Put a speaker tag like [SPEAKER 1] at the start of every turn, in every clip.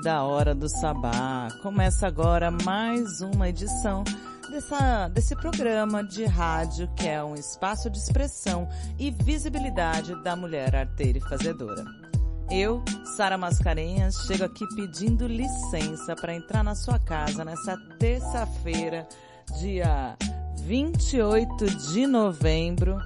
[SPEAKER 1] da Hora do Sabá. Começa agora mais uma edição dessa, desse programa de rádio que é um espaço de expressão e visibilidade da mulher arteira e fazedora. Eu, Sara Mascarenhas, chego aqui pedindo licença para entrar na sua casa nessa terça-feira, dia 28 de novembro,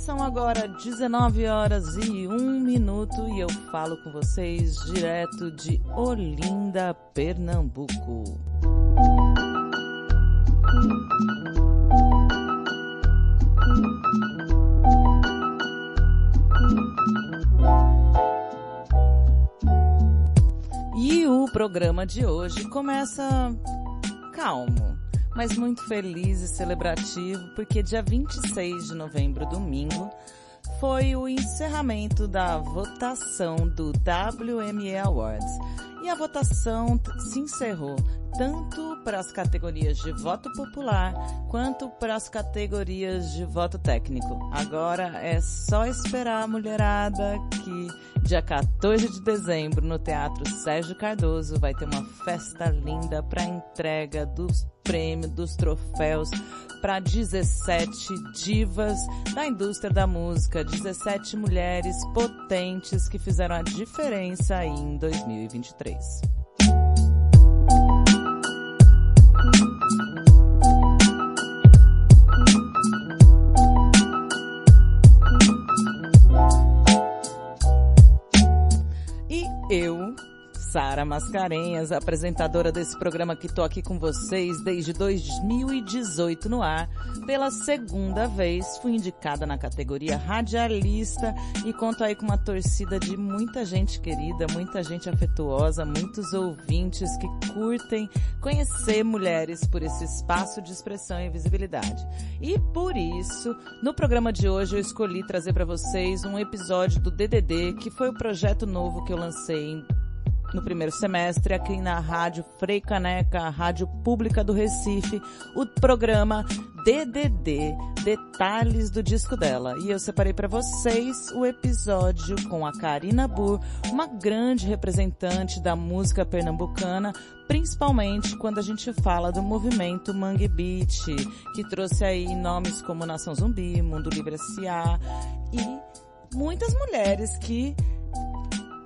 [SPEAKER 1] são agora 19 horas e 1 minuto e eu falo com vocês direto de Olinda, Pernambuco. E o programa de hoje começa calmo mas muito feliz e celebrativo, porque dia 26 de novembro, domingo, foi o encerramento da votação do WME Awards. E a votação se encerrou tanto para as categorias de voto popular quanto para as categorias de voto técnico. Agora é só esperar a mulherada que dia 14 de dezembro no Teatro Sérgio Cardoso vai ter uma festa linda para entrega dos prêmios, dos troféus para 17 divas da indústria da música, 17 mulheres potentes que fizeram a diferença aí em 2023. Eu, Sara Mascarenhas, apresentadora desse programa que tô aqui com vocês desde 2018 no ar. Pela segunda vez fui indicada na categoria radialista e conto aí com uma torcida de muita gente querida, muita gente afetuosa, muitos ouvintes que curtem conhecer mulheres por esse espaço de expressão e visibilidade. E por isso, no programa de hoje eu escolhi trazer para vocês um episódio do DDD, que foi o projeto novo que eu lancei no primeiro semestre aqui na Rádio Frei Caneca, Rádio Pública do Recife, o programa DDD, detalhes do disco dela. E eu separei para vocês o episódio com a Karina Burr, uma grande representante da música pernambucana, principalmente quando a gente fala do movimento Mangue Beat, que trouxe aí nomes como Nação Zumbi, Mundo Livre S.A. e muitas mulheres que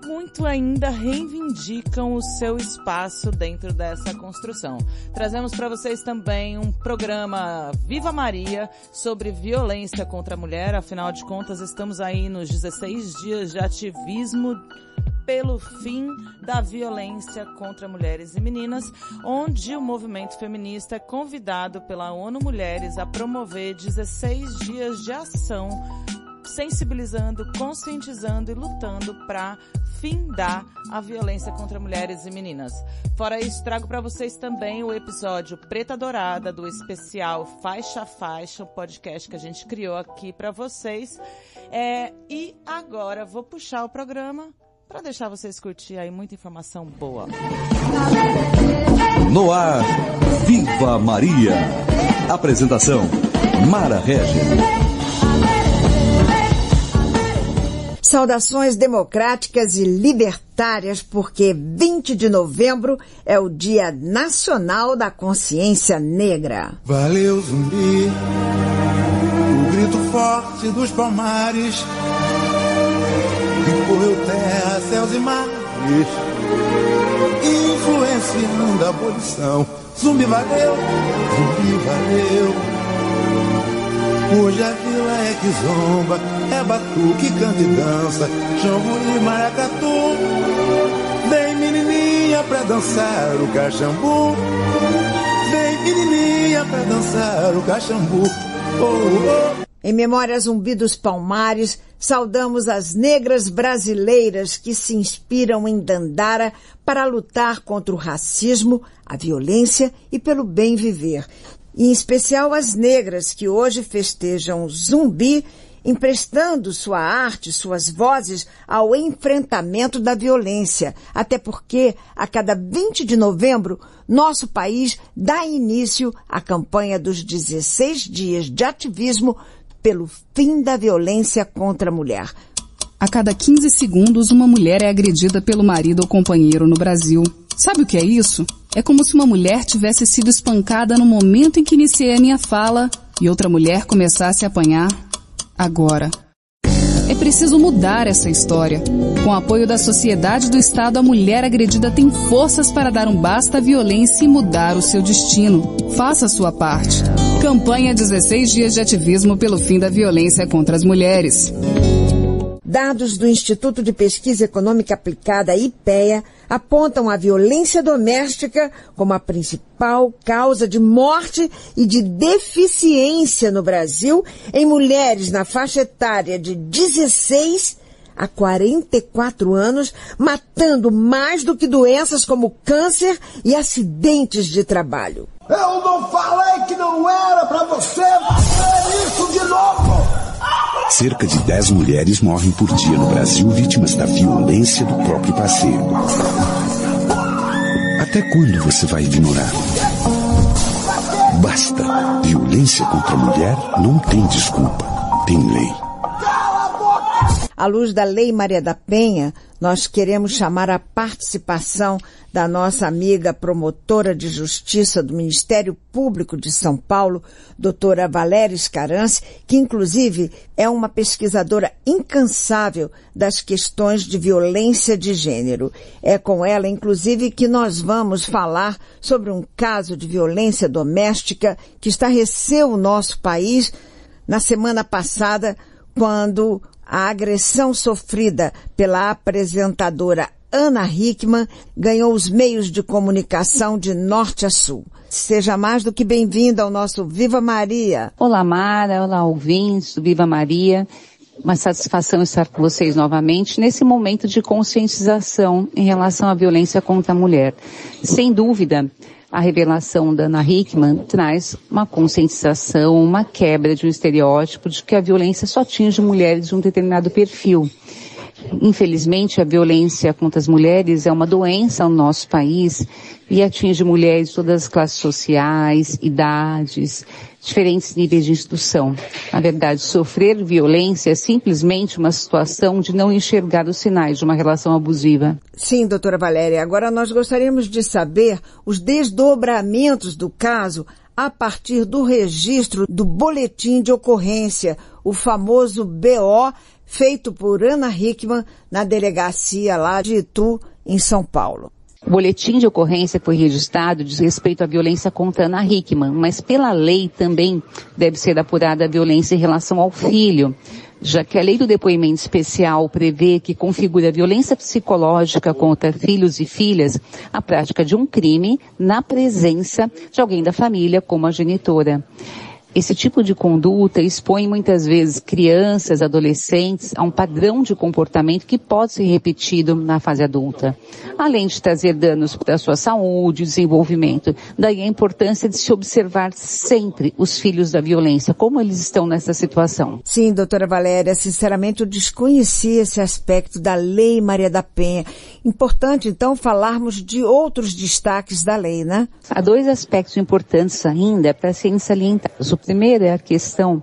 [SPEAKER 1] muito ainda reivindicam o seu espaço dentro dessa construção. Trazemos para vocês também um programa Viva Maria sobre violência contra a mulher. Afinal de contas, estamos aí nos 16 dias de ativismo pelo fim da violência contra mulheres e meninas, onde o movimento feminista é convidado pela ONU Mulheres a promover 16 dias de ação sensibilizando, conscientizando e lutando para findar a violência contra mulheres e meninas. Fora isso, trago para vocês também o episódio Preta Dourada do especial Faixa a Faixa, o podcast que a gente criou aqui para vocês. É, e agora vou puxar o programa para deixar vocês curtir aí muita informação boa.
[SPEAKER 2] No ar, Viva Maria. Apresentação, Mara Regis.
[SPEAKER 3] Saudações democráticas e libertárias, porque 20 de novembro é o Dia Nacional da Consciência Negra.
[SPEAKER 4] Valeu, zumbi, o grito forte dos palmares, que correu terra, céus e mares, influenciando a abolição. Zumbi valeu, zumbi valeu. Hoje a vila é que zomba, é canta e dança, e maracatu. Vem menininha pra dançar o cachambu. Vem menininha pra dançar o cachambu. Oh, oh.
[SPEAKER 3] Em memória Zumbi dos Palmares, saudamos as negras brasileiras que se inspiram em Dandara para lutar contra o racismo, a violência e pelo bem viver e em especial as negras que hoje festejam Zumbi, emprestando sua arte, suas vozes ao enfrentamento da violência, até porque a cada 20 de novembro nosso país dá início à campanha dos 16 dias de ativismo pelo fim da violência contra a mulher.
[SPEAKER 5] A cada 15 segundos, uma mulher é agredida pelo marido ou companheiro no Brasil. Sabe o que é isso? É como se uma mulher tivesse sido espancada no momento em que iniciei a minha fala e outra mulher começasse a apanhar agora. É preciso mudar essa história. Com o apoio da sociedade do Estado, a mulher agredida tem forças para dar um basta à violência e mudar o seu destino. Faça a sua parte. Campanha 16 Dias de Ativismo pelo Fim da Violência contra as Mulheres.
[SPEAKER 3] Dados do Instituto de Pesquisa Econômica Aplicada, IPEA, apontam a violência doméstica como a principal causa de morte e de deficiência no Brasil em mulheres na faixa etária de 16 a 44 anos, matando mais do que doenças como câncer e acidentes de trabalho.
[SPEAKER 6] Eu não falei que não era para você fazer isso de novo!
[SPEAKER 7] Cerca de 10 mulheres morrem por dia no Brasil vítimas da violência do próprio parceiro. Até quando você vai ignorar? Basta. Violência contra a mulher não tem desculpa. Tem lei.
[SPEAKER 3] À luz da Lei Maria da Penha, nós queremos chamar a participação da nossa amiga promotora de justiça do Ministério Público de São Paulo, doutora Valéria Escarance, que inclusive é uma pesquisadora incansável das questões de violência de gênero. É com ela, inclusive, que nós vamos falar sobre um caso de violência doméstica que estarreceu o nosso país na semana passada, quando a agressão sofrida pela apresentadora Ana Hickman ganhou os meios de comunicação de norte a sul. Seja mais do que bem-vinda ao nosso Viva Maria.
[SPEAKER 8] Olá, Mara. Olá, ouvintes do Viva Maria. Uma satisfação estar com vocês novamente nesse momento de conscientização em relação à violência contra a mulher. Sem dúvida, a revelação da Ana Hickman traz uma conscientização, uma quebra de um estereótipo de que a violência só atinge mulheres de um determinado perfil. Infelizmente, a violência contra as mulheres é uma doença no nosso país e atinge mulheres de todas as classes sociais, idades, diferentes níveis de instrução. Na verdade, sofrer violência é simplesmente uma situação de não enxergar os sinais de uma relação abusiva.
[SPEAKER 3] Sim, doutora Valéria. Agora nós gostaríamos de saber os desdobramentos do caso a partir do registro do boletim de ocorrência, o famoso BO, feito por Ana Hickman na delegacia lá de Itu, em São Paulo.
[SPEAKER 8] O boletim de ocorrência foi registrado diz respeito à violência contra Ana Hickman, mas pela lei também deve ser apurada a violência em relação ao filho, já que a lei do depoimento especial prevê que configura violência psicológica contra filhos e filhas a prática de um crime na presença de alguém da família, como a genitora. Esse tipo de conduta expõe muitas vezes crianças, adolescentes a um padrão de comportamento que pode ser repetido na fase adulta, além de trazer danos para a sua saúde e desenvolvimento. Daí a importância de se observar sempre os filhos da violência, como eles estão nessa situação.
[SPEAKER 3] Sim, doutora Valéria, sinceramente eu desconheci esse aspecto da Lei Maria da Penha. Importante então falarmos de outros destaques da lei, né?
[SPEAKER 8] Há dois aspectos importantes ainda para serem salientados. O primeiro é a questão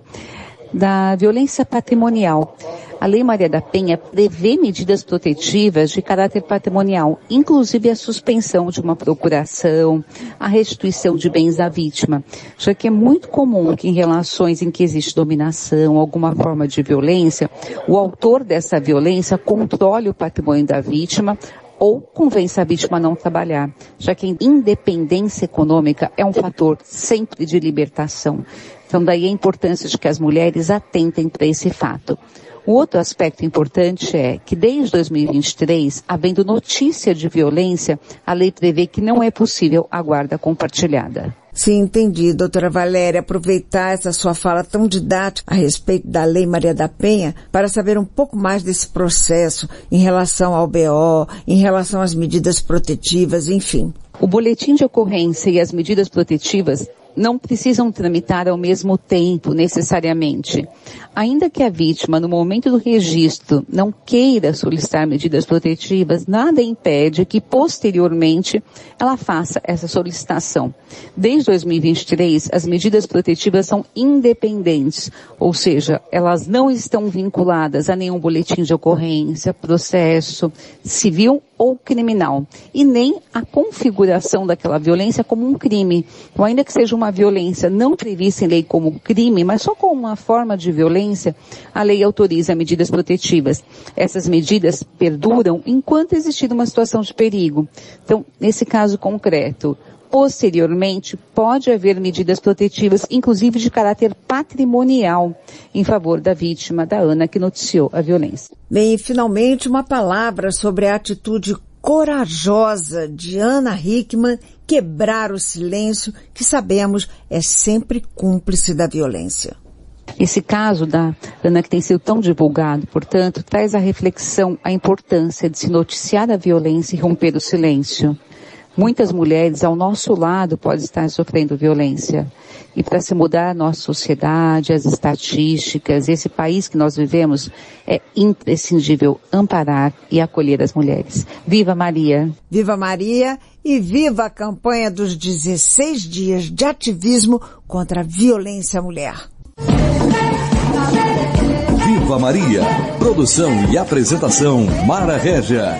[SPEAKER 8] da violência patrimonial. A Lei Maria da Penha prevê medidas protetivas de caráter patrimonial, inclusive a suspensão de uma procuração, a restituição de bens à vítima, já que é muito comum que em relações em que existe dominação, alguma forma de violência, o autor dessa violência controle o patrimônio da vítima, ou convença a vítima a não trabalhar, já que a independência econômica é um fator sempre de libertação. Então daí a importância de que as mulheres atentem para esse fato. O outro aspecto importante é que desde 2023, havendo notícia de violência, a lei prevê que não é possível a guarda compartilhada.
[SPEAKER 3] Sim, entendi, doutora Valéria. Aproveitar essa sua fala tão didática a respeito da Lei Maria da Penha para saber um pouco mais desse processo em relação ao BO, em relação às medidas protetivas, enfim.
[SPEAKER 8] O boletim de ocorrência e as medidas protetivas não precisam tramitar ao mesmo tempo, necessariamente. Ainda que a vítima, no momento do registro, não queira solicitar medidas protetivas, nada impede que, posteriormente, ela faça essa solicitação. Desde 2023, as medidas protetivas são independentes, ou seja, elas não estão vinculadas a nenhum boletim de ocorrência, processo civil ou criminal, e nem a configuração daquela violência como um crime. Então, ainda que seja uma violência não prevista em lei como crime, mas só como uma forma de violência, a lei autoriza medidas protetivas. Essas medidas perduram enquanto existir uma situação de perigo. Então, nesse caso concreto, posteriormente pode haver medidas protetivas, inclusive de caráter patrimonial, em favor da vítima, da Ana, que noticiou a violência.
[SPEAKER 3] Bem, e finalmente uma palavra sobre a atitude corajosa de Ana Hickman quebrar o silêncio que sabemos é sempre cúmplice da violência.
[SPEAKER 8] Esse caso da Ana que tem sido tão divulgado, portanto, traz a reflexão a importância de se noticiar a violência e romper o silêncio. Muitas mulheres ao nosso lado podem estar sofrendo violência. E para se mudar a nossa sociedade, as estatísticas, esse país que nós vivemos, é imprescindível amparar e acolher as mulheres. Viva Maria!
[SPEAKER 3] Viva Maria e viva a campanha dos 16 dias de ativismo contra a violência à mulher.
[SPEAKER 2] Viva Maria! Produção e apresentação Mara Régia.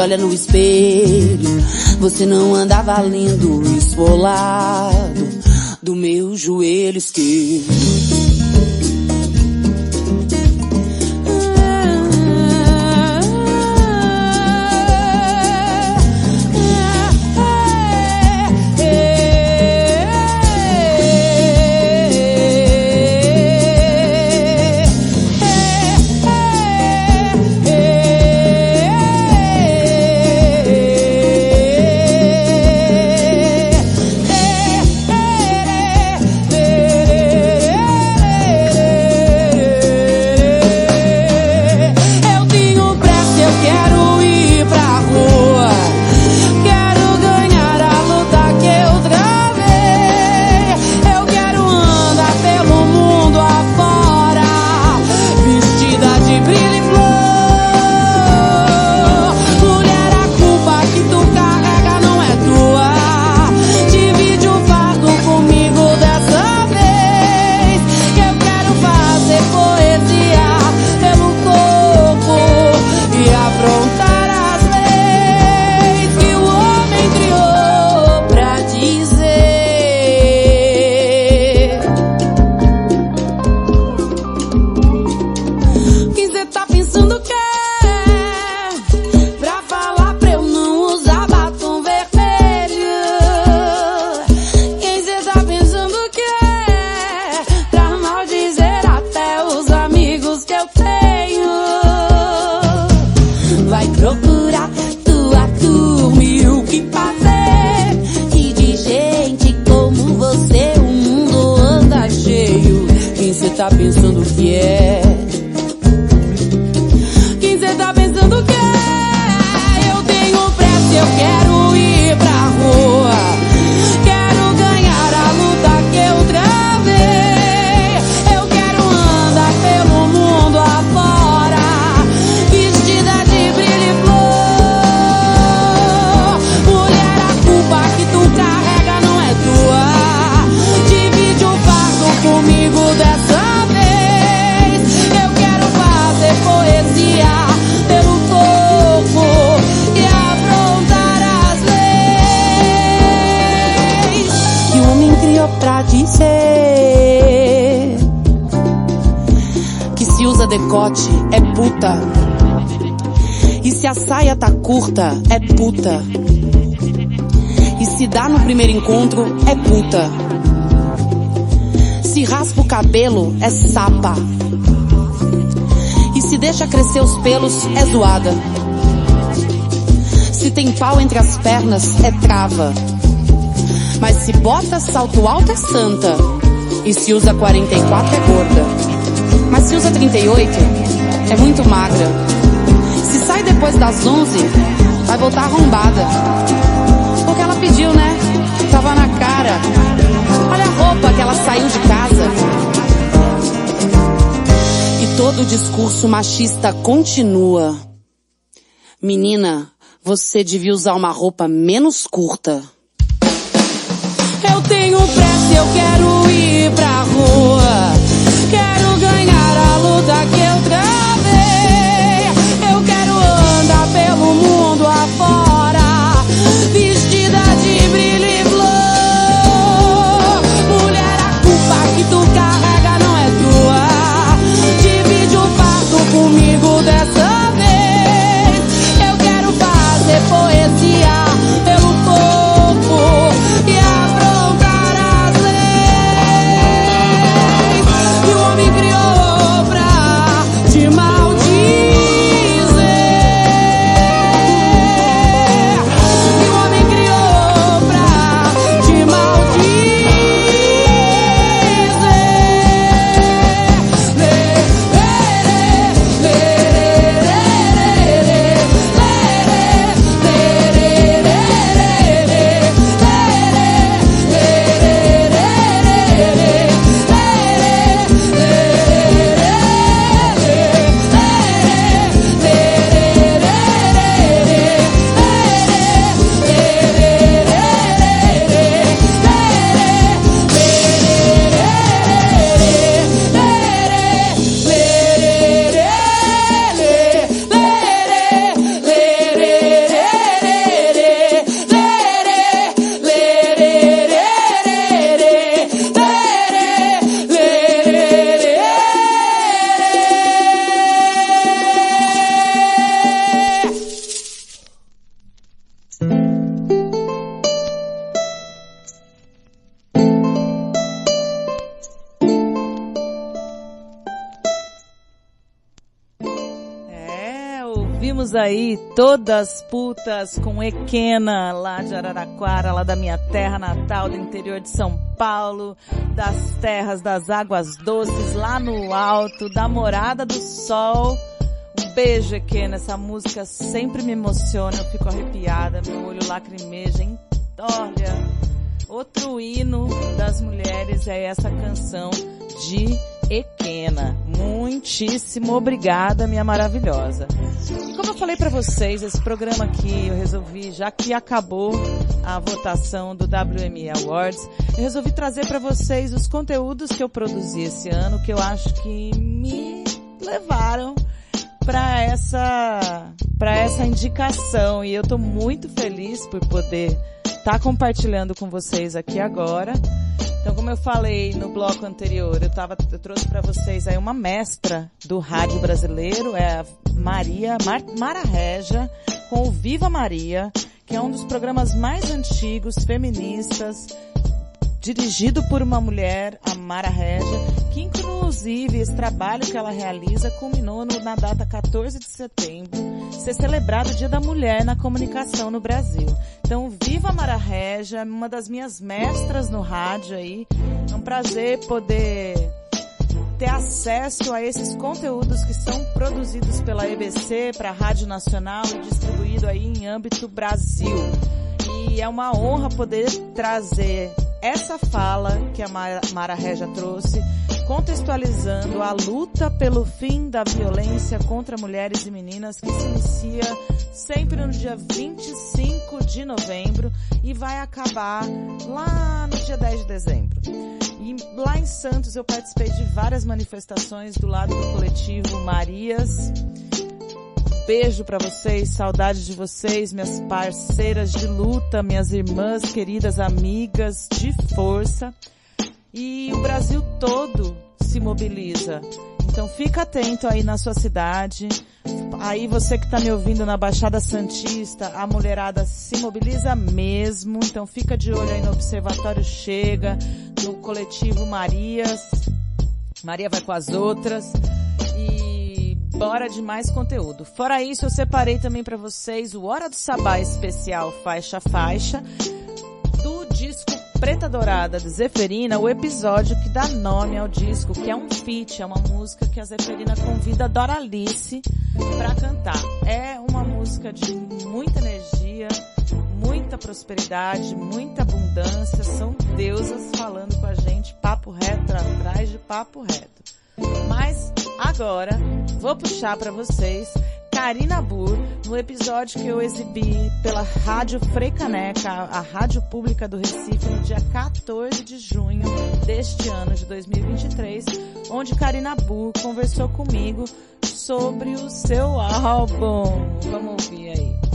[SPEAKER 9] Olha no espelho, você não anda valendo esfolado do meu joelho esquerdo. Curta, é puta. E se dá no primeiro encontro, é puta. Se raspa o cabelo, é sapa. E se deixa crescer os pelos, é zoada. Se tem pau entre as pernas, é trava. Mas se bota salto alto, é santa. E se usa 44, é gorda. Mas se usa 38, é muito magra. Depois das 11, vai voltar arrombada. Porque ela pediu, né? Tava na cara. Olha a roupa que ela saiu de casa. E todo o discurso machista continua. Menina, você devia usar uma roupa menos curta. Eu tenho pressa, eu quero ir pra rua.
[SPEAKER 1] Todas putas com Equena, lá de Araraquara, lá da minha terra natal, do interior de São Paulo, das terras das águas doces, lá no alto, da morada do sol. Um beijo, Equena, essa música sempre me emociona, eu fico arrepiada, meu olho lacrimeja, hein? Olha, outro hino das mulheres é essa canção de Equena. Muitíssimo obrigada, minha maravilhosa. Para vocês, esse programa aqui eu resolvi, já que acabou a votação do WME Awards, eu resolvi trazer para vocês os conteúdos que eu produzi esse ano, que eu acho que me levaram para essa para essa indicação e eu tô muito feliz por poder estar tá compartilhando com vocês aqui agora. Então, como eu falei no bloco anterior, eu, tava, eu trouxe para vocês aí uma mestra do rádio brasileiro, é a Maria, Mar, Mara Regia, com o Viva Maria, que é um dos programas mais antigos, feministas, dirigido por uma mulher, a Mara Regia, que inclusive esse trabalho que ela realiza culminou no, na data 14 de setembro, ser celebrado o Dia da Mulher na comunicação no Brasil. Então, viva Mara Regia, uma das minhas mestras no rádio aí. É um prazer poder ter acesso a esses conteúdos que são produzidos pela EBC para a Rádio Nacional e distribuído aí em âmbito Brasil. E é uma honra poder trazer essa fala que a Mara Regia trouxe, contextualizando a luta pelo fim da violência contra mulheres e meninas que se inicia sempre no dia 25 de novembro e vai acabar lá no dia 10 de dezembro. E lá em Santos eu participei de várias manifestações do lado do coletivo Marias. Beijo para vocês, saudade de vocês, minhas parceiras de luta, minhas irmãs, queridas amigas de força. E o Brasil todo se mobiliza Então fica atento aí na sua cidade. Aí você que está me ouvindo na Baixada Santista, a mulherada se mobiliza mesmo. Então fica de olho aí no Observatório Chega, no coletivo Marias. Maria vai com as outras. Bora de mais conteúdo. Fora isso, eu separei também para vocês o Hora do Sabá especial faixa faixa do disco Preta Dourada de Zeferina, o episódio que dá nome ao disco, que é um feat, é uma música que a Zeferina convida a Doralice para cantar. É uma música de muita energia, muita prosperidade, muita abundância, são deusas falando com a gente, papo reto atrás de papo reto. Mas agora vou puxar para vocês Karina Burr, no episódio que eu exibi pela Rádio Freicaneca, a rádio pública do Recife, no dia 14 de junho deste ano de 2023, onde Karina Burr conversou comigo sobre o seu álbum. Vamos ouvir aí.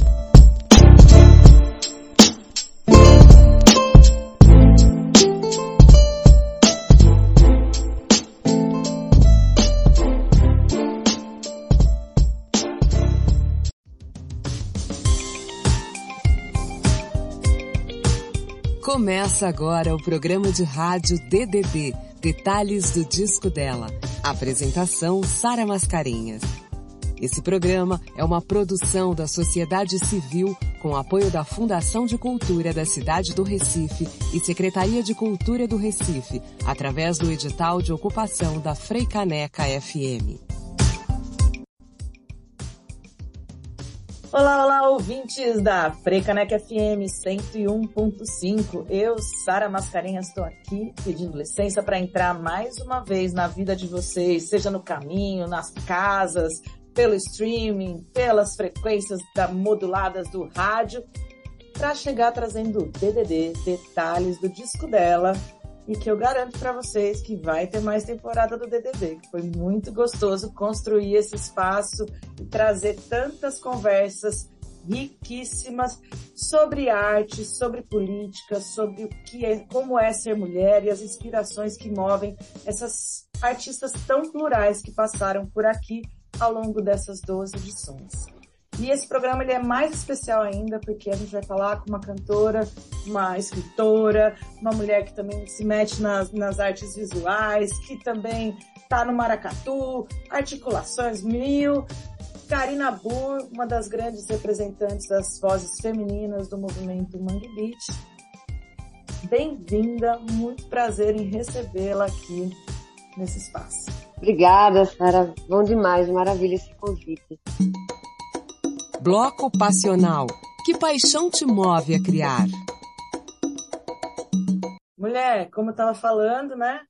[SPEAKER 10] Começa agora o programa de rádio DDD, Detalhes do Disco dela. Apresentação Sara Mascarenhas. Esse programa é uma produção da sociedade civil com apoio da Fundação de Cultura da cidade do Recife e Secretaria de Cultura do Recife, através do edital de ocupação da Freicaneca FM.
[SPEAKER 1] Olá, olá, ouvintes da Frecaneca FM 101.5. Eu, Sara Mascarenhas, estou aqui pedindo licença para entrar mais uma vez na vida de vocês, seja no caminho, nas casas, pelo streaming, pelas frequências da, moduladas do rádio, para chegar trazendo DDD, detalhes do disco dela, e que eu garanto para vocês que vai ter mais temporada do DDD, foi muito gostoso construir esse espaço e trazer tantas conversas riquíssimas sobre arte, sobre política, sobre o que é, como é ser mulher e as inspirações que movem essas artistas tão plurais que passaram por aqui ao longo dessas 12 edições. E esse programa ele é mais especial ainda porque a gente vai falar com uma cantora, uma escritora, uma mulher que também se mete nas, nas artes visuais, que também está no maracatu, articulações mil. Karina Burr, uma das grandes representantes das vozes femininas do movimento Mangue. Bem-vinda, muito prazer em recebê-la aqui nesse espaço.
[SPEAKER 11] Obrigada, Sara. Bom demais, maravilha esse convite.
[SPEAKER 10] Bloco Passional. Que paixão te move a criar?
[SPEAKER 1] Mulher, como eu estava falando, né?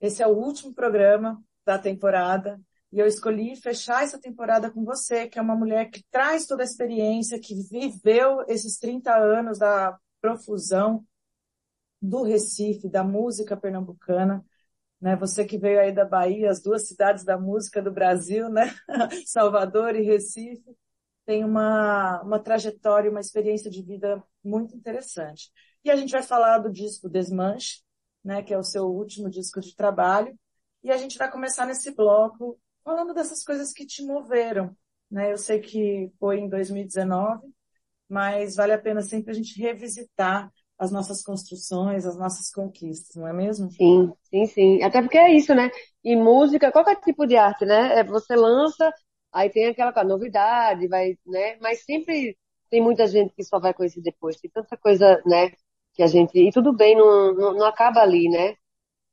[SPEAKER 1] Esse é o último programa da temporada e eu escolhi fechar essa temporada com você, que é uma mulher que traz toda a experiência, que viveu esses 30 anos da profusão do Recife, da música pernambucana, né? Você que veio aí da Bahia, as duas cidades da música do Brasil, né? Salvador e Recife tem uma, uma trajetória, uma experiência de vida muito interessante. E a gente vai falar do disco Desmanche, né, que é o seu último disco de trabalho, e a gente vai começar nesse bloco falando dessas coisas que te moveram. Né? Eu sei que foi em 2019, mas vale a pena sempre a gente revisitar as nossas construções, as nossas conquistas, não é mesmo?
[SPEAKER 11] Sim, sim, sim. Até porque é isso, né? E música, qualquer tipo de arte, né? É, você lança, Aí tem aquela novidade, vai, né? Mas sempre tem muita gente que só vai conhecer depois. Tem tanta coisa, né? Que a gente. E tudo bem, não, não, não acaba ali, né?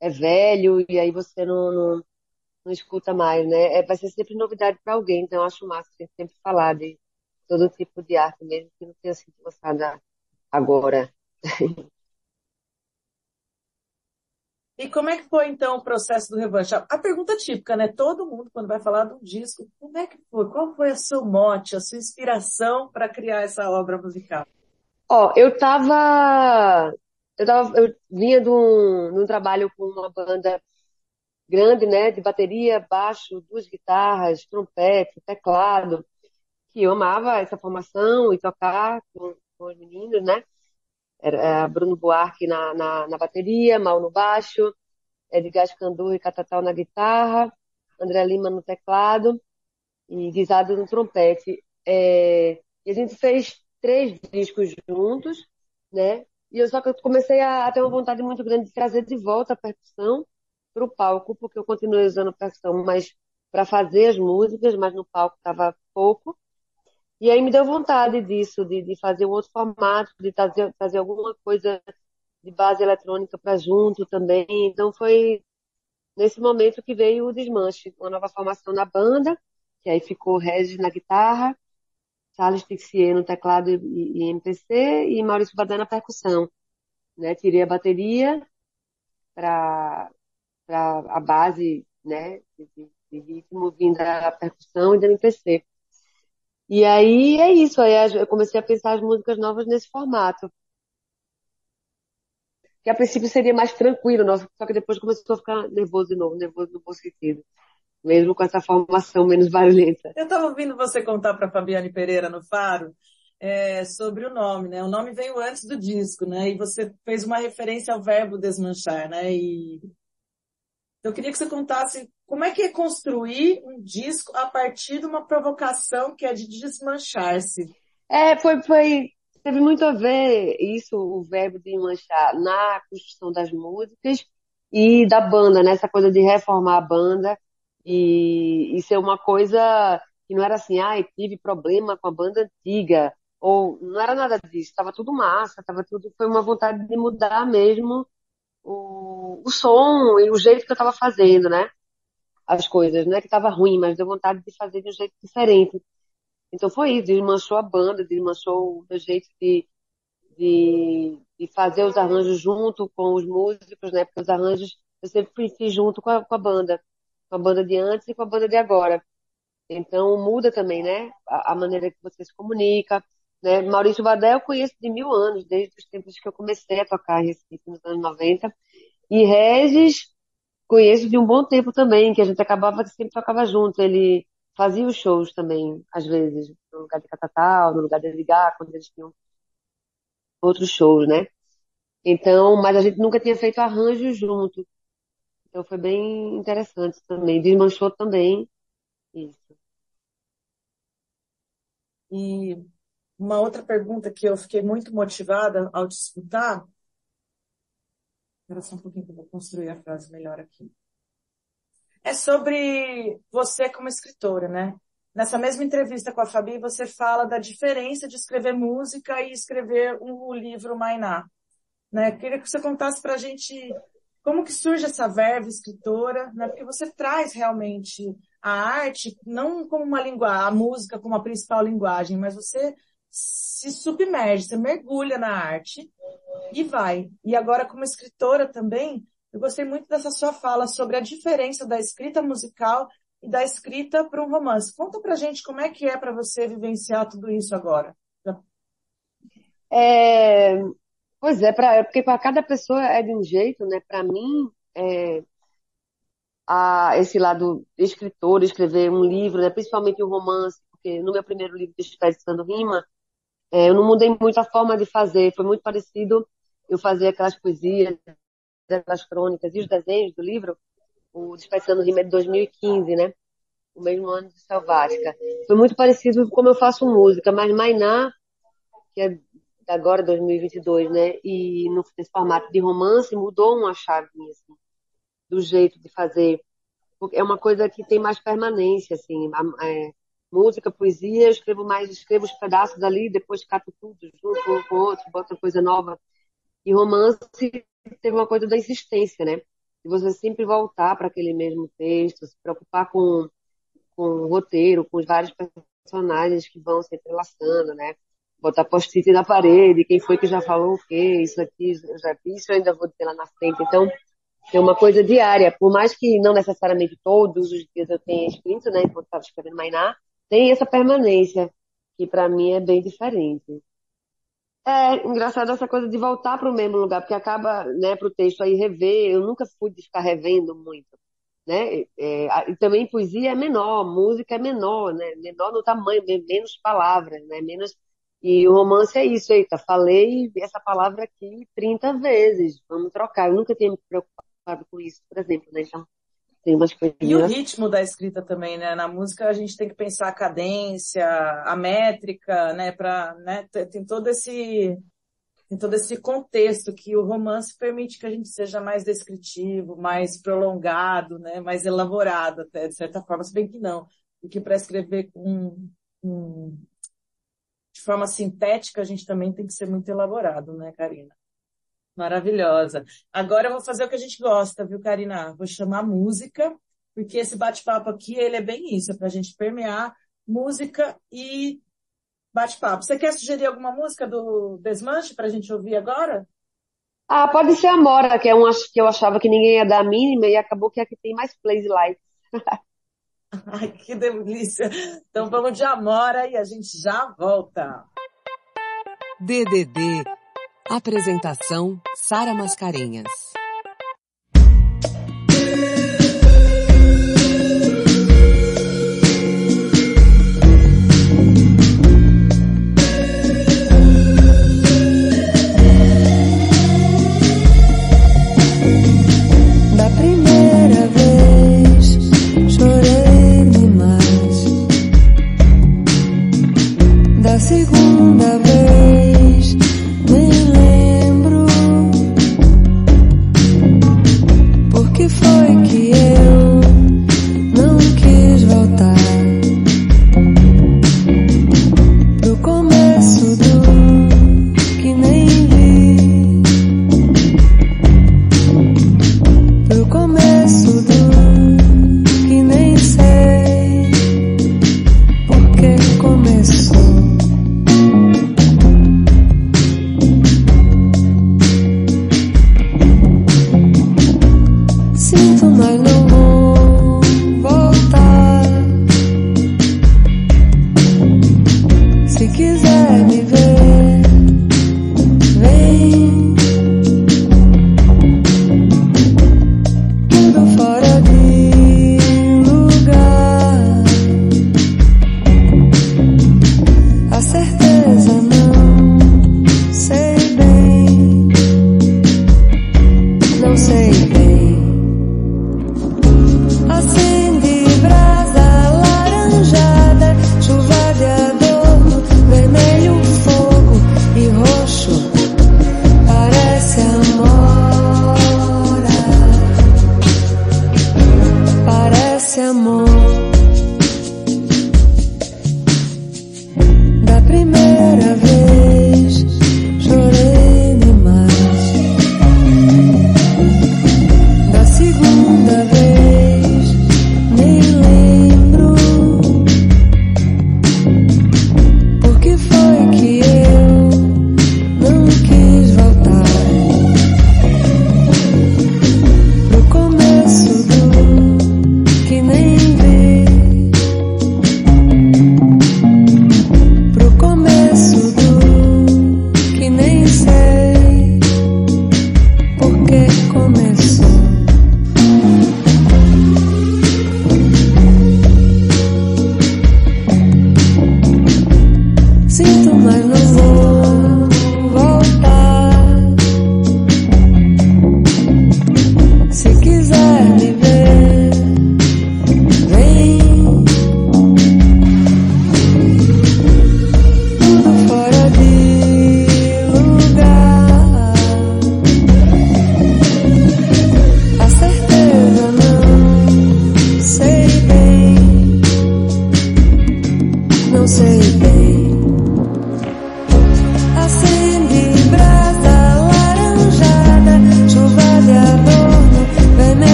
[SPEAKER 11] É velho e aí você não, não, não escuta mais, né? É, vai ser sempre novidade para alguém. Então eu acho massa a gente sempre falar de todo tipo de arte, mesmo que não tenha sido lançada agora.
[SPEAKER 1] E como é que foi então o processo do revanche? A pergunta típica, né? Todo mundo quando vai falar de um disco, como é que foi? Qual foi o seu mote, a sua inspiração para criar essa obra musical?
[SPEAKER 11] Ó, eu tava, eu tava, eu vinha de um, de um trabalho com uma banda grande, né, de bateria, baixo, duas guitarras, trompete, teclado, que eu amava essa formação e tocar com, com os meninos, né? Era Bruno Buarque na, na, na bateria, Mal no baixo, Edgar Escandur e Catatal na guitarra. André Lima no teclado e Guisado no trompete. É, e a gente fez três discos juntos, né? E eu só que comecei a, a ter uma vontade muito grande de trazer de volta a percussão para o palco, porque eu continuei usando percussão, mas para fazer as músicas, mas no palco estava pouco. E aí me deu vontade disso, de, de fazer um outro formato, de trazer, trazer alguma coisa de base eletrônica para junto também. Então foi nesse momento que veio o desmanche, uma nova formação na banda, que aí ficou Regis na guitarra, Charles Tixier no teclado e, e MPC e Maurício Badã na percussão. Né? Tirei a bateria para a base né, de, de ritmo vindo da percussão e da MPC. E aí é isso, aí eu comecei a pensar as músicas novas nesse formato. Que a princípio seria mais tranquilo, só que depois começou a ficar nervoso de novo, nervoso no bom sentido. Mesmo com essa formação menos barulhenta.
[SPEAKER 1] Eu estava ouvindo você contar para Fabiane Pereira no Faro é, sobre o nome, né? O nome veio antes do disco, né? E você fez uma referência ao verbo desmanchar, né? E eu queria que você contasse como é que é construir um disco a partir de uma provocação que é de desmanchar-se.
[SPEAKER 11] É, foi, foi, teve muito a ver isso, o verbo de desmanchar, na construção das músicas e da banda, né? Essa coisa de reformar a banda e, e ser uma coisa que não era assim, ah, tive problema com a banda antiga, ou não era nada disso, estava tudo massa, estava tudo, foi uma vontade de mudar mesmo o, o som e o jeito que eu estava fazendo, né? As coisas, não é que estava ruim, mas deu vontade de fazer de um jeito diferente. Então foi isso, desmanchou a banda, desmanchou o meu jeito de, de, de, fazer os arranjos junto com os músicos, né? Porque os arranjos eu sempre fiz junto com a, com a banda, com a banda de antes e com a banda de agora. Então muda também, né? A, a maneira que você se comunica, né? Maurício Badé eu conheço de mil anos, desde os tempos que eu comecei a tocar em Recife, nos anos 90. E Regis, conheço de um bom tempo também, que a gente acabava que sempre tocava junto. Ele fazia os shows também, às vezes, no lugar de Catatal, no lugar de Ligar, quando eles tinham outros shows, né? Então, mas a gente nunca tinha feito arranjo junto. Então foi bem interessante também. Desmanchou também isso.
[SPEAKER 1] E uma outra pergunta que eu fiquei muito motivada ao te escutar. Espera só um pouquinho que eu vou construir a frase melhor aqui. É sobre você como escritora, né? Nessa mesma entrevista com a Fabi, você fala da diferença de escrever música e escrever um livro Mainá. Né? Queria que você contasse para a gente como que surge essa verve escritora, né? Porque você traz realmente a arte não como uma linguagem, a música como a principal linguagem, mas você se submerge, você mergulha na arte e vai. E agora, como escritora também, eu gostei muito dessa sua fala sobre a diferença da escrita musical e da escrita para um romance. Conta pra gente como é que é para você vivenciar tudo isso agora.
[SPEAKER 11] É, pois é, pra, porque para cada pessoa é de um jeito, né? Para mim, é, a, esse lado escritor, escrever um livro, né? principalmente um romance, porque no meu primeiro livro, Desperdiçando Rima, é, eu não mudei muito a forma de fazer, foi muito parecido eu fazer aquelas poesias, aquelas crônicas e os desenhos do livro, o Despedição Rima de 2015, né? O mesmo ano de Selvática. Foi muito parecido como eu faço música, mas Mainá, que é agora 2022, né? E no, nesse formato de romance mudou uma chavinha, assim, do jeito de fazer. Porque é uma coisa que tem mais permanência, assim. É, música, poesia, eu escrevo mais, escrevo os pedaços ali, depois cato tudo junto um com o outro, boto coisa nova. E romance teve uma coisa da insistência, né? De você sempre voltar para aquele mesmo texto, se preocupar com, com o roteiro, com os vários personagens que vão se entrelaçando, né? Botar post-it na parede, quem foi que já falou o quê, isso aqui, eu já vi, isso eu ainda vou ter lá na frente. Então, é uma coisa diária, por mais que não necessariamente todos os dias eu tenha escrito, né, enquanto estava escrevendo Mainá, tem essa permanência, que para mim é bem diferente. É engraçado essa coisa de voltar para o mesmo lugar, porque acaba, né, para o texto aí rever, eu nunca fui de ficar revendo muito, né, é, e também poesia é menor, música é menor, né, menor no tamanho, menos palavras, né, menos, e o romance é isso, eita, falei essa palavra aqui 30 vezes, vamos trocar, eu nunca tinha me preocupado com isso, por exemplo, né, então, Tem umas
[SPEAKER 1] E o ritmo da escrita também, né? Na música a gente tem que pensar a cadência, a métrica, né? Pra, né? Tem todo esse, tem todo esse contexto que o romance permite que a gente seja mais descritivo, mais prolongado, né? Mais elaborado até, de certa forma, se bem que não. Porque para escrever com, com, de forma sintética, a gente também tem que ser muito elaborado, né, Karina? Maravilhosa. Agora eu vou fazer o que a gente gosta, viu, Karina? Vou chamar música, porque esse bate-papo aqui, ele é bem isso, é pra gente permear música e bate-papo. Você quer sugerir alguma música do Desmanche pra gente ouvir agora?
[SPEAKER 11] Ah, pode ser a Mora, que é um ach- que eu achava que ninguém ia dar a mínima e acabou que é a que tem mais plays e likes.
[SPEAKER 1] Ai, que delícia. Então vamos de Amora e a gente já volta.
[SPEAKER 10] DDD. Apresentação Sara Mascarenhas.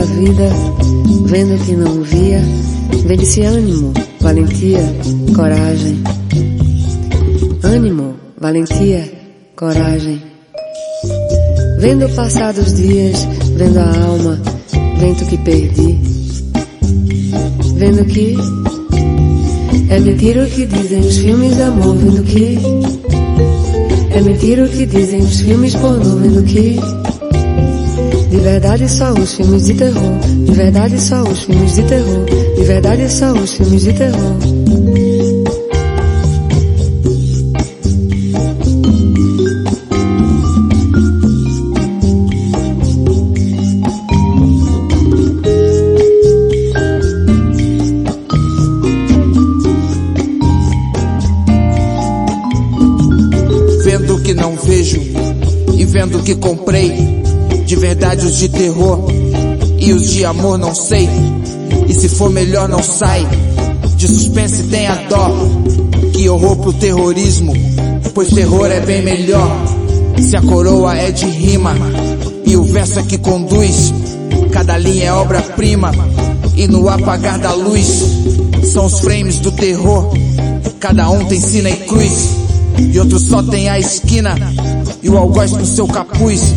[SPEAKER 12] Da
[SPEAKER 10] vida, vendo que não via, vendo esse ânimo, valentia, coragem. Ânimo, valentia, coragem. Vendo passar dos dias, vendo a alma, vendo o que perdi. Vendo que é mentira o que dizem os filmes de amor, vendo que é mentira o que dizem os filmes pornô, vendo que verdade só os filmes de terror. De verdade só os filmes de terror. De verdade só os filmes de terror.
[SPEAKER 13] Vendo que não vejo e vendo que comprei. De verdade os de terror e os de amor não sei. E se for melhor não sai. De suspense tenha dó. Que horror pro terrorismo, pois terror é bem melhor. Se a coroa é de rima e o verso é que conduz. Cada linha é obra-prima e no apagar da luz são os frames do terror. Cada um tem sina e cruz e outro só tem a esquina e o algoz no seu capuz.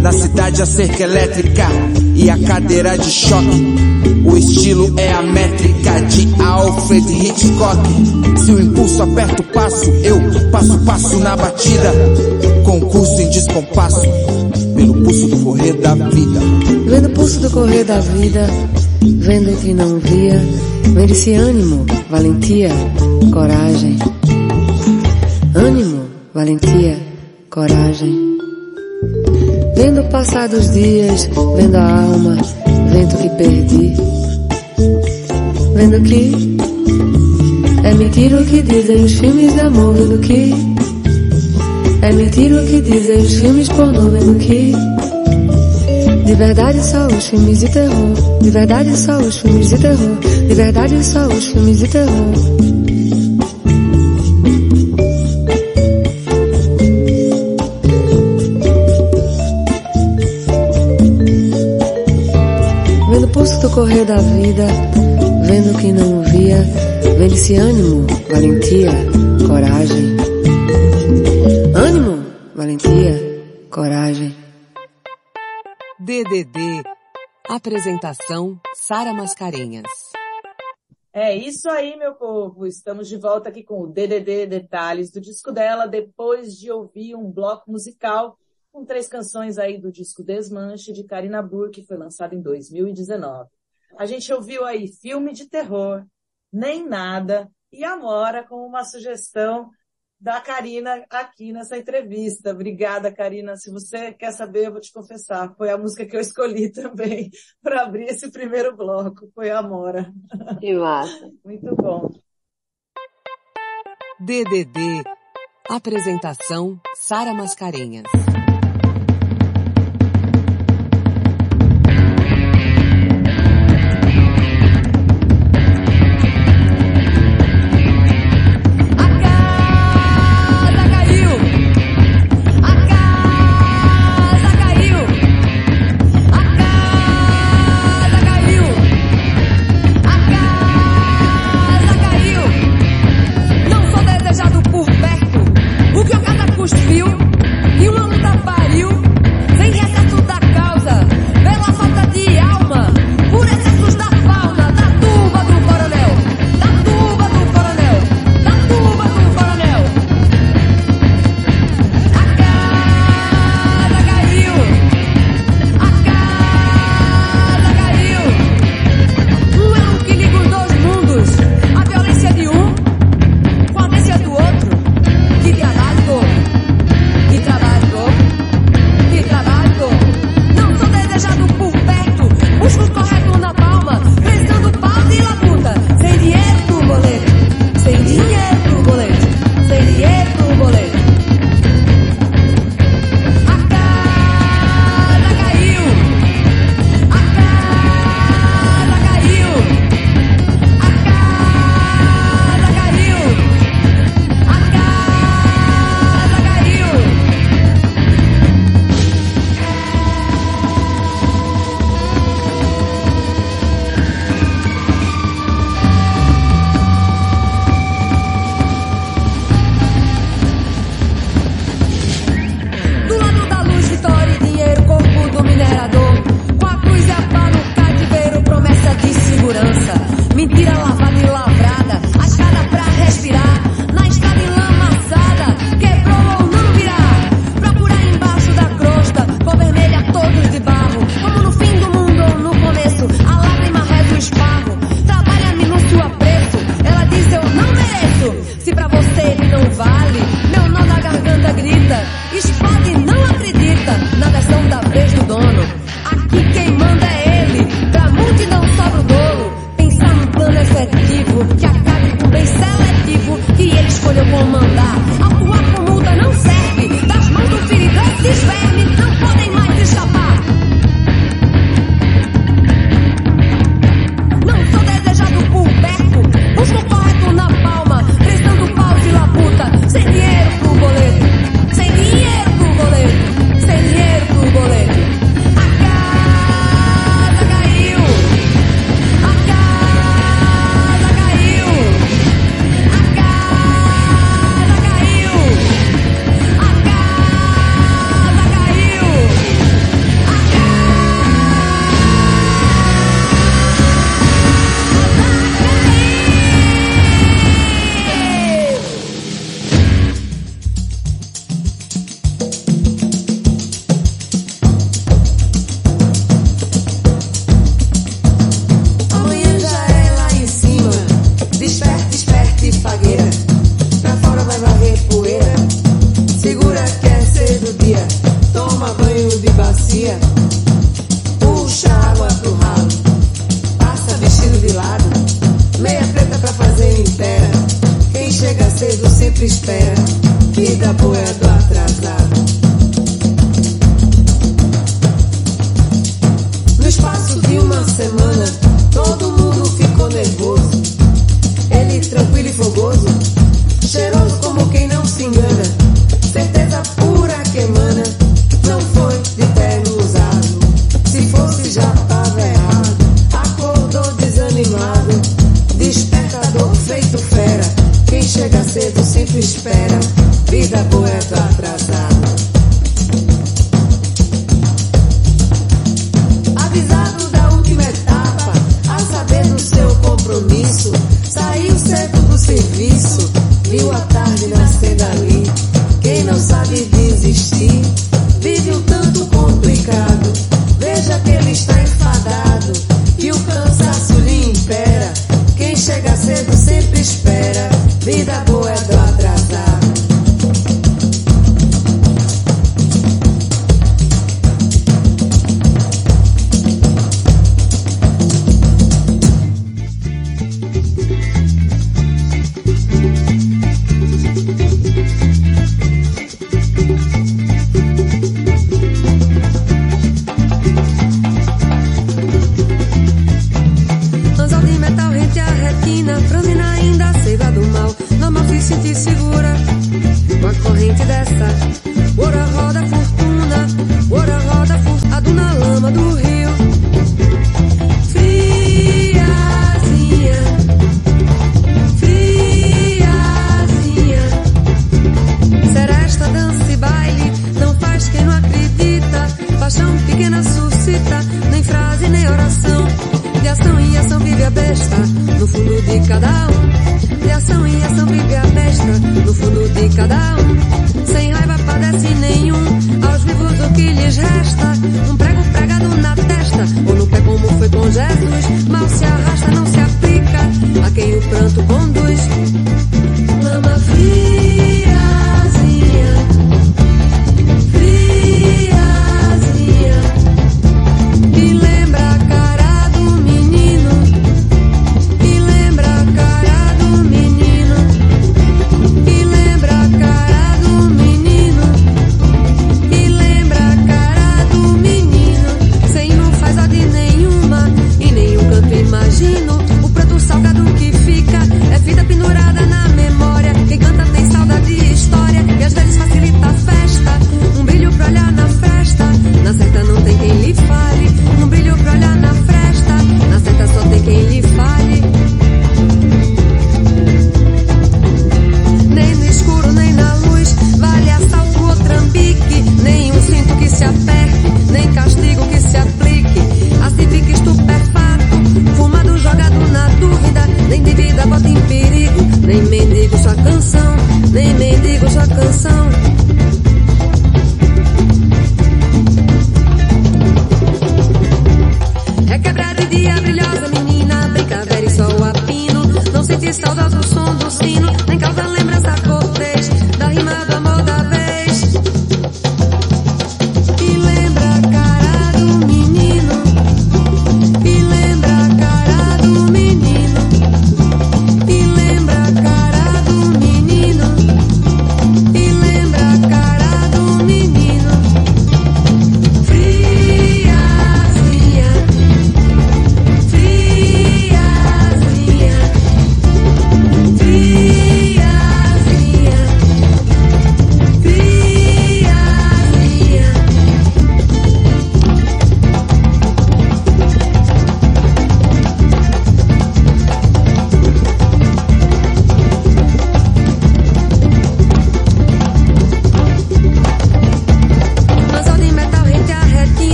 [SPEAKER 13] Na cidade a cerca elétrica e a cadeira de choque. O estilo é a métrica de Alfred Hitchcock. Se o impulso aperta o passo, eu passo passo na batida. Concurso em descompasso, pelo pulso do correr da vida.
[SPEAKER 10] Vendo o pulso do correr da vida, vendo que não via, vendo esse ânimo, valentia, coragem. Ânimo, valentia, coragem. Vendo passar dos dias, vendo a alma, vendo que perdi. Vendo que é mentira o que dizem os filmes de amor, vendo que é mentira o que dizem os filmes pornô, vendo que de verdade só os filmes de terror, de verdade só os filmes de terror, de verdade só os filmes de terror. Correr da vida, vendo o que não via, vendo esse ânimo, valentia, coragem. Ânimo, valentia, coragem.
[SPEAKER 12] DDD. Apresentação Sara Mascarenhas.
[SPEAKER 1] É isso aí, meu povo. Estamos de volta aqui com o DDD Detalhes do disco dela, depois de ouvir um bloco musical com três canções aí do disco Desmanche de Karina Burr, que foi lançado em 2019. A gente ouviu aí filme de terror, Nem Nada e Amora com uma sugestão da Karina aqui nessa entrevista. Obrigada, Karina. Se você quer saber, eu vou te confessar. Foi a música que eu escolhi também para abrir esse primeiro bloco. Foi a Amora.
[SPEAKER 11] Que massa.
[SPEAKER 1] Muito bom.
[SPEAKER 10] DDD. Apresentação Sara Mascarenhas.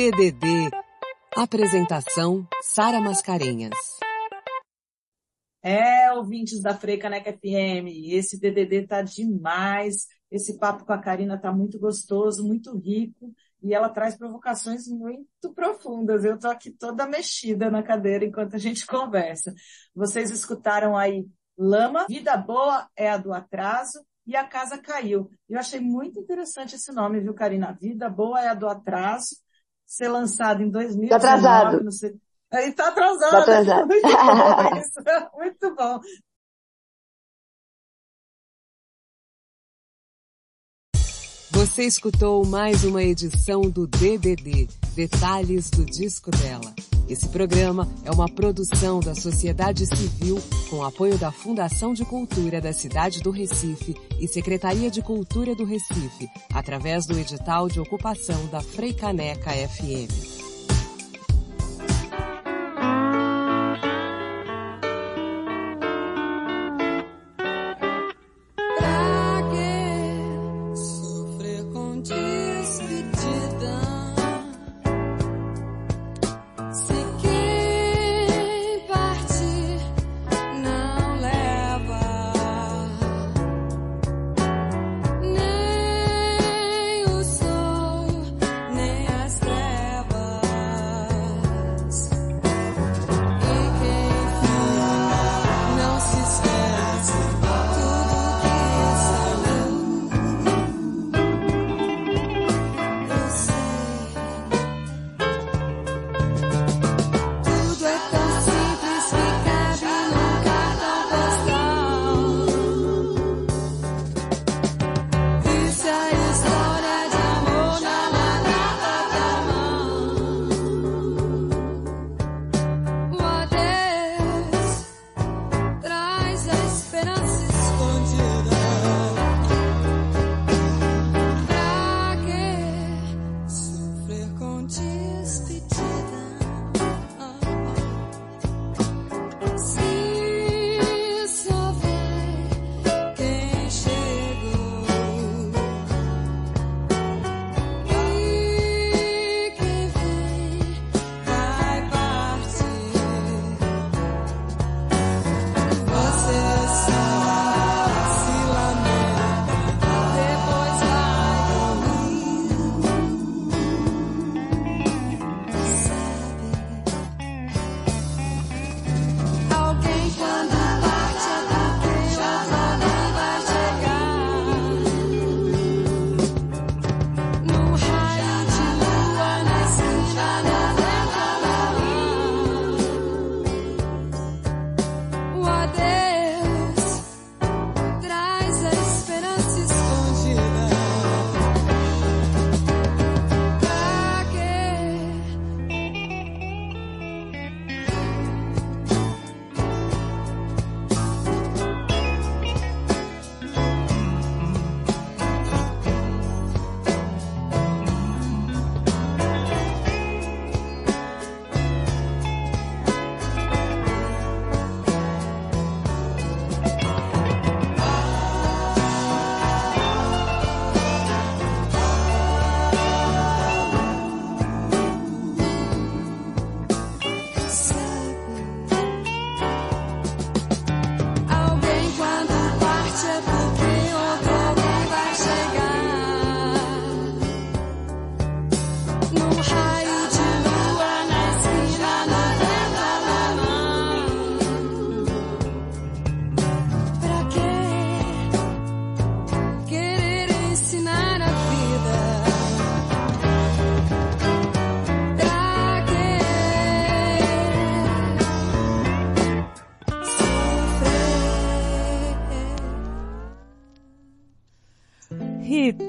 [SPEAKER 10] DDD. Apresentação Sara Mascarenhas.
[SPEAKER 1] É, ouvintes da Frecaneca FM, esse DDD tá demais. Esse papo com a Karina tá muito gostoso, muito rico e ela traz provocações muito profundas. Eu tô aqui toda mexida na cadeira enquanto a gente conversa. Vocês escutaram aí Lama, Vida Boa é a do Atraso e A Casa Caiu. Eu achei muito interessante esse nome, viu, Karina? Vida Boa é a do Atraso ser lançado em 2019.
[SPEAKER 11] Está atrasado.
[SPEAKER 1] Não sei. Está atrasado.
[SPEAKER 11] Tá atrasado.
[SPEAKER 1] Muito bom isso. Muito bom.
[SPEAKER 10] Você escutou mais uma edição do DDD, Detalhes do Disco Dela. Esse programa é uma produção da sociedade civil com apoio da Fundação de Cultura da cidade do Recife e Secretaria de Cultura do Recife, através do edital de ocupação da Freicaneca FM.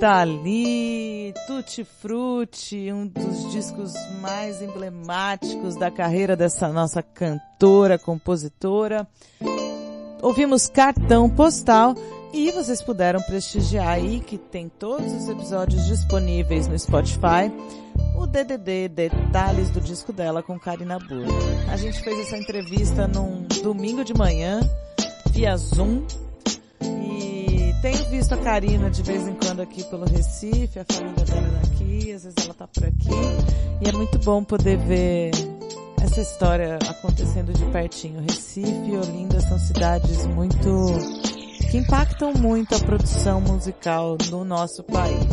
[SPEAKER 1] Dali, Tutti Frutti, um dos discos mais emblemáticos da carreira dessa nossa cantora, compositora. Ouvimos Cartão Postal e vocês puderam prestigiar aí que tem todos os episódios disponíveis no Spotify. O DDD Detalhes do disco dela com Karina Burr. A gente fez essa entrevista num domingo de manhã via Zoom tenho visto a Karina de vez em quando aqui pelo Recife, a família dela é daqui, às vezes ela tá por aqui. E é muito bom poder ver essa história acontecendo de pertinho. Recife e Olinda são cidades muito, que impactam muito a produção musical no nosso país.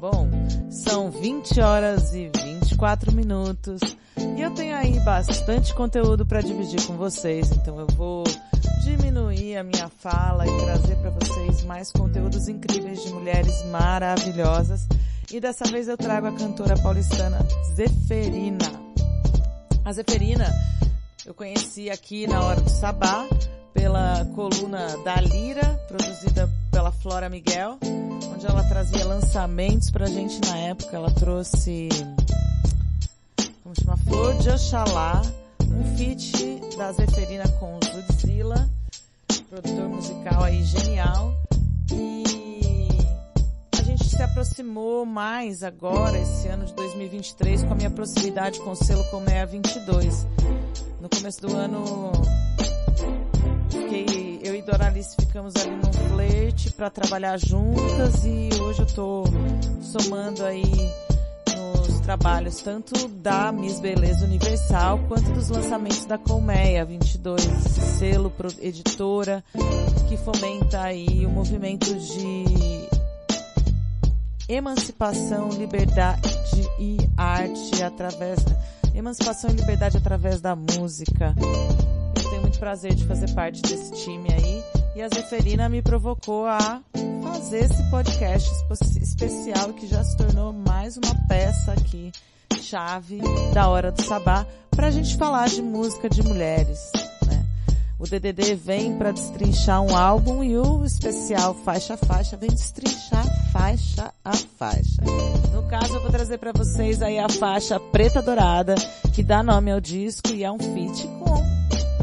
[SPEAKER 1] Bom, são 20 horas e 24 minutos e eu tenho aí bastante conteúdo para dividir com vocês, então eu vou diminuir a minha fala e trazer para vocês mais conteúdos incríveis de mulheres maravilhosas. E dessa vez eu trago a cantora paulistana Zeferina. A Zeferina eu conheci aqui na hora do Sabá pela coluna da Lira, produzida pela Flora Miguel, onde ela trazia lançamentos pra gente na época. Ela trouxe, como chama, Flor de Oxalá, um feat da Zeferina com Zudzilla, produtor musical aí genial. E a gente se aproximou mais agora, esse ano de 2023, com a minha proximidade com o selo Colmeia 22. No começo do ano, Doralice ficamos ali num flerte para trabalhar juntas e hoje eu tô somando aí nos trabalhos tanto da Miss Beleza Universal quanto dos lançamentos da Colmeia 22, selo editora que fomenta aí o movimento de emancipação, liberdade e arte através emancipação e liberdade através da música. Muito prazer de fazer parte desse time aí e a Zeferina me provocou a fazer esse podcast espe- especial que já se tornou mais uma peça aqui chave da hora do sabá para a gente falar de música de mulheres. né? O DDD vem para destrinchar um álbum e o especial faixa a faixa vem destrinchar faixa a faixa. No caso, eu vou trazer para vocês aí a faixa preta dourada que dá nome ao disco e é um feat com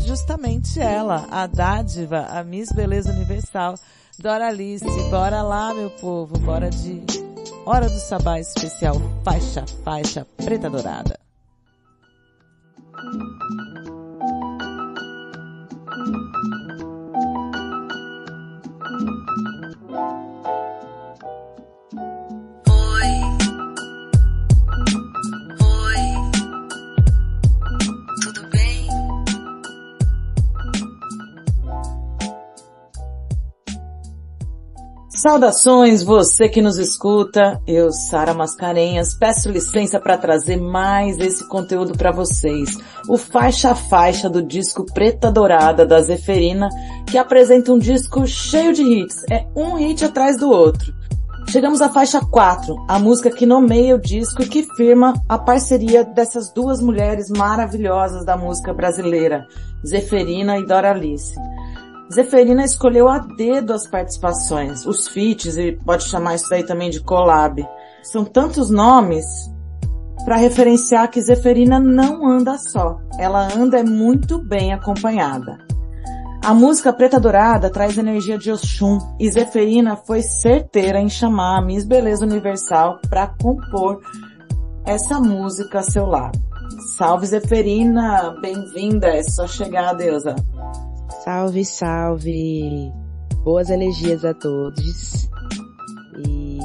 [SPEAKER 1] justamente ela, a dádiva, a Miss Beleza Universal, Doralice. Bora lá, meu povo, bora de Hora do Sabá especial faixa faixa preta dourada. Saudações, você que nos escuta. Eu, Sara Mascarenhas, peço licença para trazer mais esse conteúdo para vocês. O faixa a faixa do disco Preta Dourada da Zeferina, que apresenta um disco cheio de hits. É um hit atrás do outro. Chegamos à faixa 4, a música que nomeia o disco e que firma a parceria dessas duas mulheres maravilhosas da música brasileira, Zeferina e Doralice. Zeferina escolheu a dedo as participações, os feats, e pode chamar isso daí também de collab. São tantos nomes para referenciar que Zeferina não anda só. Ela anda é muito bem acompanhada. A música Preta Dourada traz energia de Oxum e Zeferina foi certeira em chamar a Miss Beleza Universal para compor essa música a seu lado. Salve Zeferina, bem-vinda, é só chegar, deusa.
[SPEAKER 14] Salve, salve! Boas energias a todos. E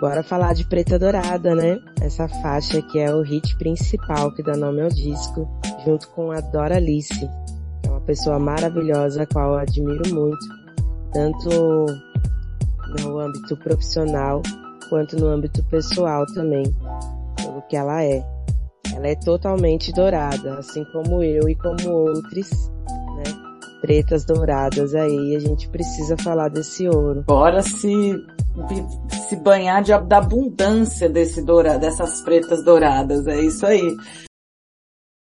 [SPEAKER 14] bora falar de Preta Dourada, né? Essa faixa que é o hit principal que dá nome ao disco, junto com a Dora Alice, que é uma pessoa maravilhosa, a qual eu admiro muito, tanto no âmbito profissional quanto no âmbito pessoal também, pelo que ela é. Ela é totalmente dourada, assim como eu e como outros? Pretas douradas aí, a gente precisa falar desse ouro.
[SPEAKER 1] Bora se, se banhar de, da abundância desse doura, dessas pretas douradas, é isso aí.